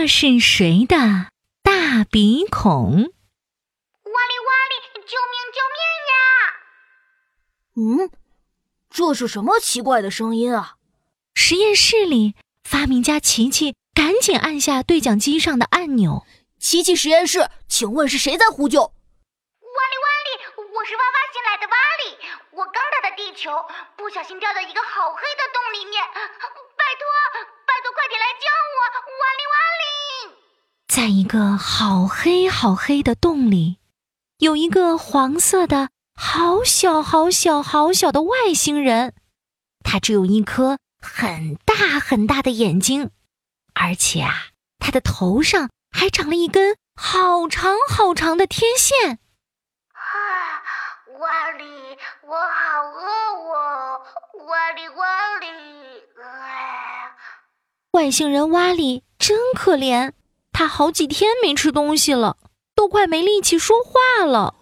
这是谁的大鼻孔？哇哩哇哩，救命救命呀！嗯，这是什么奇怪的声音啊？实验室里，发明家琪琪赶紧按下对讲机上的按钮。琪琪实验室，请问是谁在呼救？哇哩哇哩，我是挖挖新来的哇哩，我刚到的地球，不小心掉到一个好黑的洞里面，救我，瓦里瓦里在一个好黑好黑的洞里，有一个黄色的、好小好小好小的外星人，他只有一颗很大很大的眼睛，而且啊，他的头上。还长了一根好长好长的天线。啊，瓦里，我好饿哦！瓦里瓦里，外星人瓦里真可怜，他好几天没吃东西了，都快没力气说话了。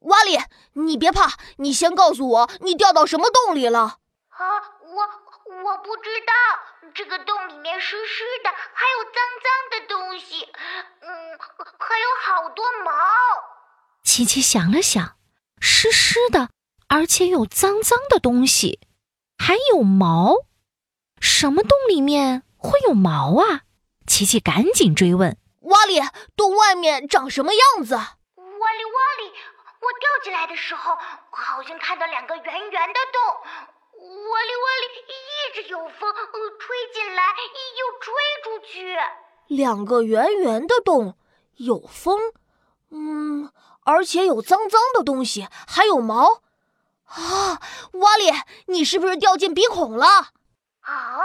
瓦里，你别怕，你先告诉我，你掉到什么洞里了？啊，我我不知道。这个洞里面湿湿的，还有脏脏的东西，嗯，还有好多毛。琪琪想了想，湿湿的，而且有脏脏的东西，还有毛。什么洞里面会有毛啊？琪琪赶紧追问：“瓦里，洞外面长什么样子？”“瓦里瓦里，我掉进来的时候，好像看到两个圆圆的洞。”哇哩哇哩，一直有风吹进来，又吹出去。两个圆圆的洞，有风，嗯，而且有脏脏的东西，还有毛。啊，瓦里，你是不是掉进鼻孔了？啊，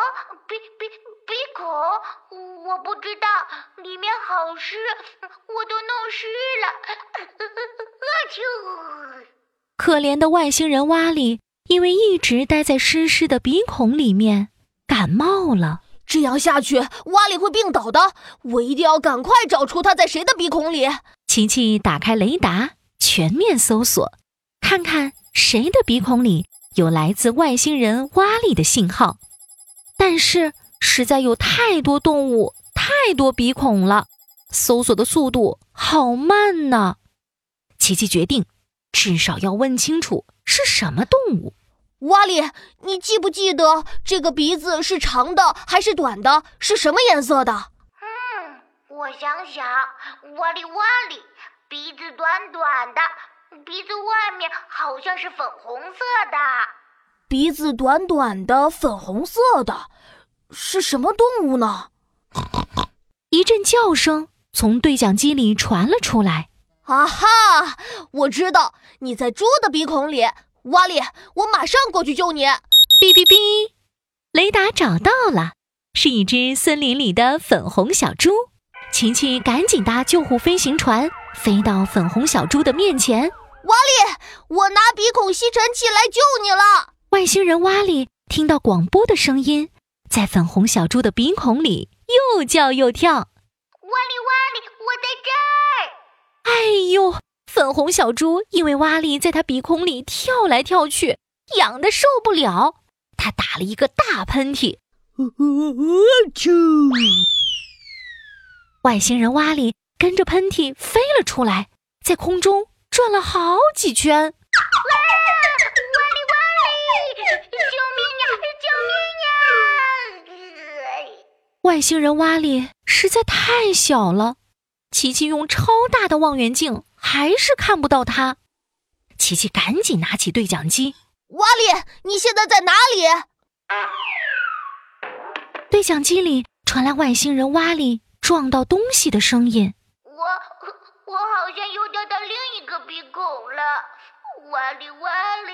鼻鼻鼻孔？我不知道，里面好湿，我都弄湿了。可怜的外星人瓦里。因为一直待在湿湿的鼻孔里面，感冒了。这样下去，瓦里会病倒的。我一定要赶快找出他在谁的鼻孔里。琪琪打开雷达，全面搜索，看看谁的鼻孔里有来自外星人瓦里的信号。但是，实在有太多动物，太多鼻孔了，搜索的速度好慢呢。琪琪决定，至少要问清楚是什么动物。瓦里，你记不记得这个鼻子是长的还是短的？是什么颜色的？嗯，我想想，瓦里瓦里，鼻子短短的，鼻子外面好像是粉红色的。鼻子短短的，粉红色的，是什么动物呢？一阵叫声从对讲机里传了出来。啊哈，我知道你在猪的鼻孔里。瓦里，我马上过去救你！哔哔哔，雷达找到了，是一只森林里的粉红小猪。琪琪赶紧搭救护飞行船，飞到粉红小猪的面前。瓦里，我拿鼻孔吸尘器来救你了。外星人瓦里听到广播的声音，在粉红小猪的鼻孔里又叫又跳。瓦里瓦里，我在这儿！哎呦！粉红小猪因为瓦里在它鼻孔里跳来跳去，痒的受不了，它打了一个大喷嚏。外星人瓦里跟着喷嚏飞了出来，在空中转了好几圈。外星人瓦里实在太小了，琪琪用超大的望远镜。还是看不到他，琪琪赶紧拿起对讲机。瓦里，你现在在哪里？对讲机里传来外星人瓦里撞到东西的声音。我我好像又掉到另一个鼻孔了，瓦里瓦里。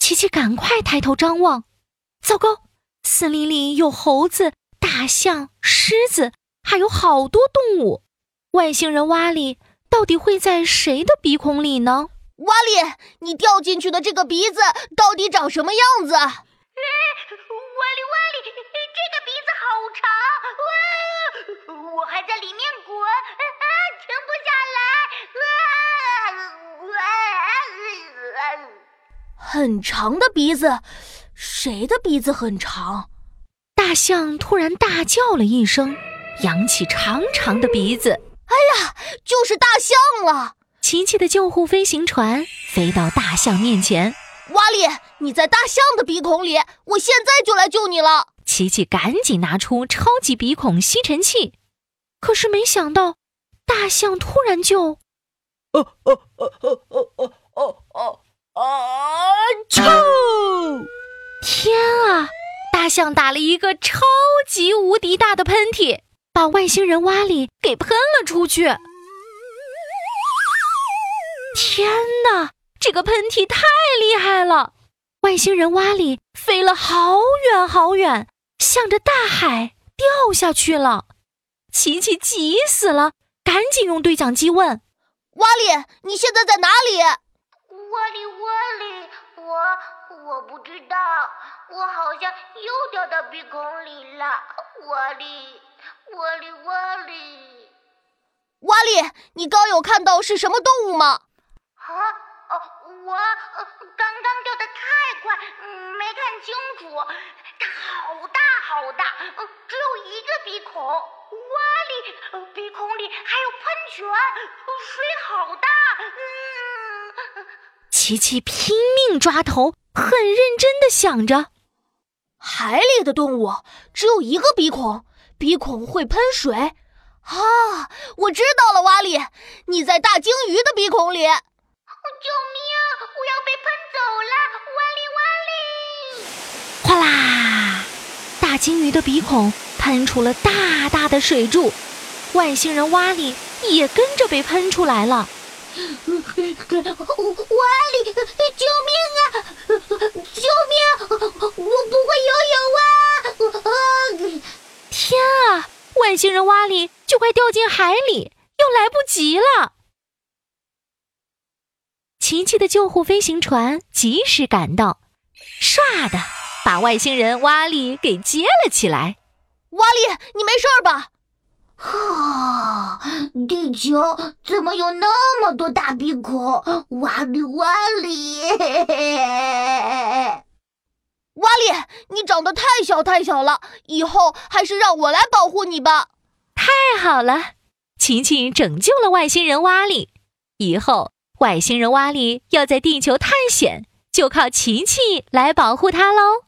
琪琪赶快抬头张望，糟糕，森林里有猴子、大象、狮子，还有好多动物。外星人瓦里。到底会在谁的鼻孔里呢？瓦里，你掉进去的这个鼻子到底长什么样子？瓦里瓦里，这个鼻子好长，哇！我还在里面滚，啊，停不下来，啊！很长的鼻子，谁的鼻子很长？大象突然大叫了一声，扬起长长的鼻子。哎呀，就是大象了！琪琪的救护飞行船飞到大象面前。瓦里，你在大象的鼻孔里，我现在就来救你了。琪琪赶紧拿出超级鼻孔吸尘器，可是没想到，大象突然就，哦哦哦哦哦哦哦哦啊！啾！天啊！大象打了一个超级无敌大的喷嚏，把外星人瓦里给喷了出去。天哪！这个喷嚏太厉害了，外星人瓦里飞了好远好远，向着大海掉下去了。琪琪急死了，赶紧用对讲机问：“瓦里，你现在在哪里？”“瓦里，瓦里，我我不知道，我好像又掉到鼻孔里了。”“瓦里，瓦里，瓦里，瓦里，你刚有看到是什么动物吗？”“啊。”我刚刚掉的太快，没看清楚。它好大好大，只有一个鼻孔。哇里，鼻孔里还有喷泉，水好大。嗯，琪琪拼命抓头，很认真的想着：海里的动物只有一个鼻孔，鼻孔会喷水。啊，我知道了，瓦里，你在大鲸鱼的鼻孔里。救命！我要被喷走了！瓦里瓦里！哗啦！大鲸鱼的鼻孔喷出了大大的水柱，外星人瓦里也跟着被喷出来了。瓦里，救命啊！救命！我不会游泳啊！天啊！外星人瓦里就快掉进海里，又来不及了。琪琪的救护飞行船及时赶到，唰的把外星人瓦里给接了起来。瓦里，你没事吧？啊，地球怎么有那么多大鼻孔？瓦里，瓦里，瓦里，你长得太小太小了，以后还是让我来保护你吧。太好了，琪琪拯救了外星人瓦里，以后。外星人瓦里要在地球探险，就靠琪琪来保护他喽。